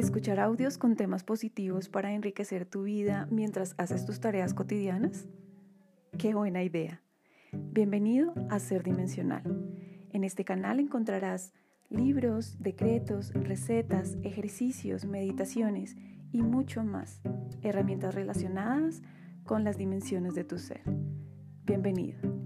escuchar audios con temas positivos para enriquecer tu vida mientras haces tus tareas cotidianas? ¡Qué buena idea! Bienvenido a Ser Dimensional. En este canal encontrarás libros, decretos, recetas, ejercicios, meditaciones y mucho más, herramientas relacionadas con las dimensiones de tu ser. Bienvenido.